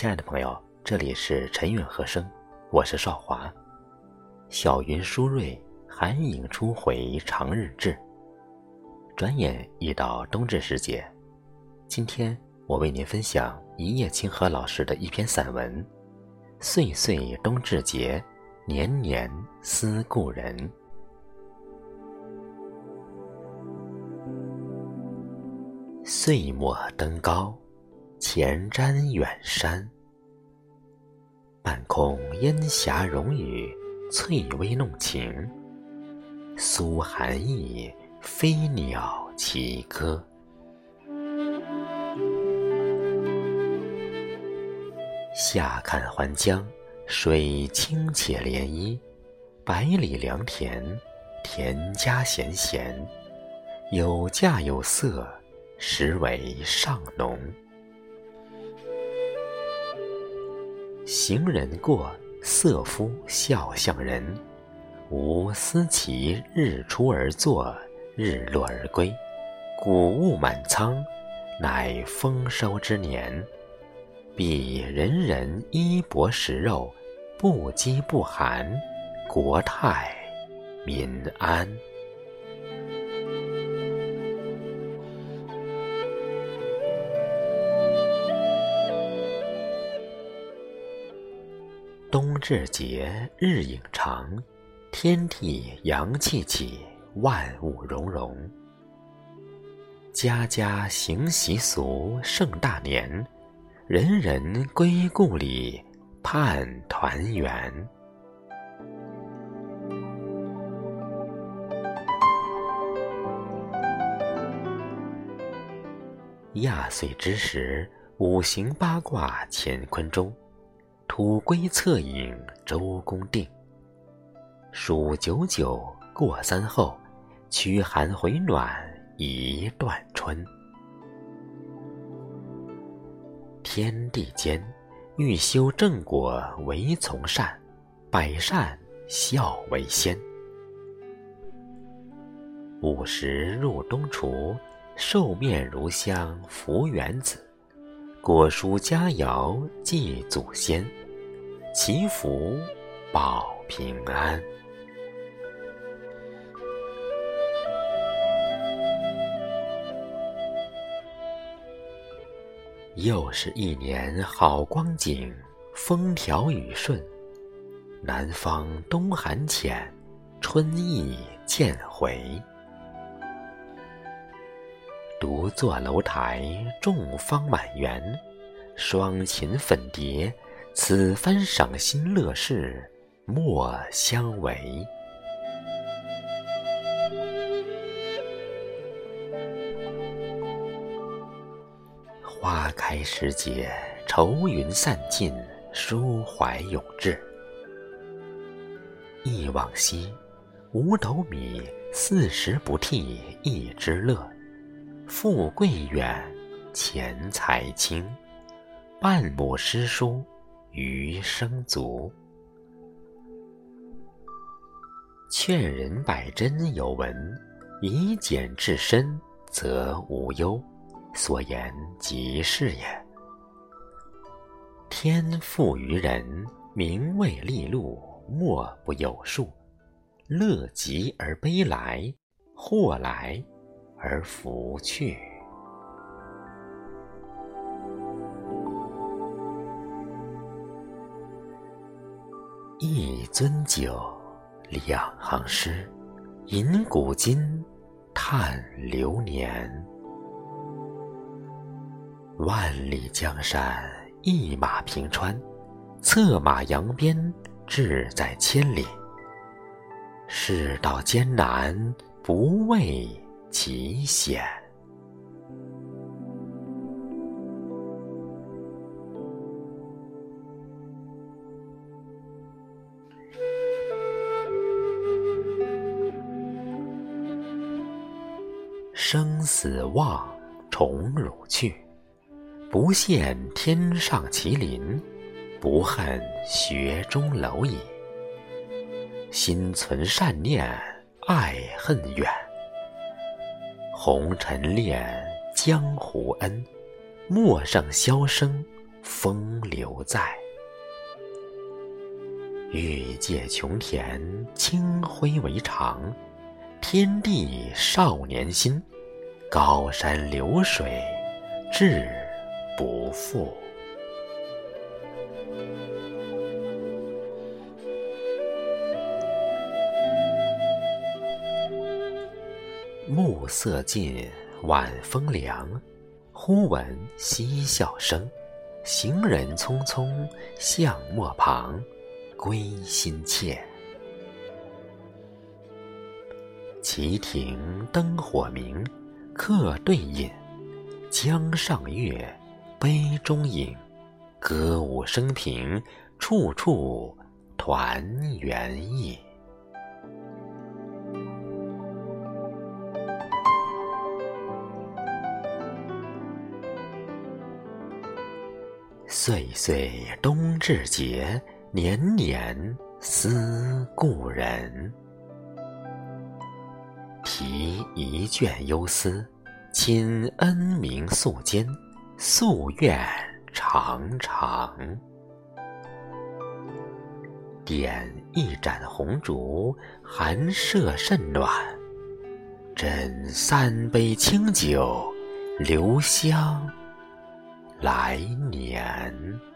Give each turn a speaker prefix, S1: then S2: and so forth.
S1: 亲爱的朋友，这里是晨韵和声，我是少华。小云舒瑞，寒影初回长日至。转眼已到冬至时节，今天我为您分享一叶清河老师的一篇散文《岁岁冬至节，年年思故人》。岁末登高。前瞻远山，半空烟霞融雨，翠微弄晴。苏寒意，飞鸟齐歌。夏看还江，水清且涟漪。百里良田，田家闲闲，有价有色，实为上农。行人过，色夫笑向人。吾思其日出而作，日落而归。谷物满仓，乃丰收之年。必人人衣帛食肉，不饥不寒，国泰民安。冬至节日影长，天地阳气起，万物融融。家家行习俗，盛大年，人人归故里，盼团圆。亚岁之时，五行八卦乾坤中。土龟侧影周公定，数九九过三后，驱寒回暖一段春。天地间，欲修正果唯从善，百善孝为先。午时入冬厨，寿面如香福元子，果蔬佳肴祭祖先。祈福保平安。又是一年好光景，风调雨顺。南方冬寒浅，春意渐回。独坐楼台，众芳满园，双琴粉蝶。此番赏心乐事，莫相违。花开时节，愁云散尽，抒怀永志。忆往昔，五斗米，四时不替一枝乐。富贵远，钱财轻，半亩诗书。余生足。劝人百真有闻，以俭治身，则无忧。所言极是也。天赋于人，名位利禄，莫不有数。乐极而悲来，祸来而福去。一樽酒，两行诗，吟古今，叹流年。万里江山，一马平川，策马扬鞭，志在千里。世道艰难，不畏其险。生死望，宠辱去，不羡天上麒麟，不恨雪中蝼蚁。心存善念，爱恨远。红尘恋，江湖恩，陌上箫声，风流在。欲借琼田清辉为长，天地少年心，高山流水志不负。暮色尽，晚风凉，忽闻嬉笑声，行人匆匆向陌旁。归心切，旗亭灯火明，客对饮，江上月，杯中影，歌舞升平，处处团圆意。岁岁冬至节。年年思故人，题一卷幽思，亲恩明素笺，夙愿长长。点一盏红烛，寒舍甚暖。斟三杯清酒，留香来年。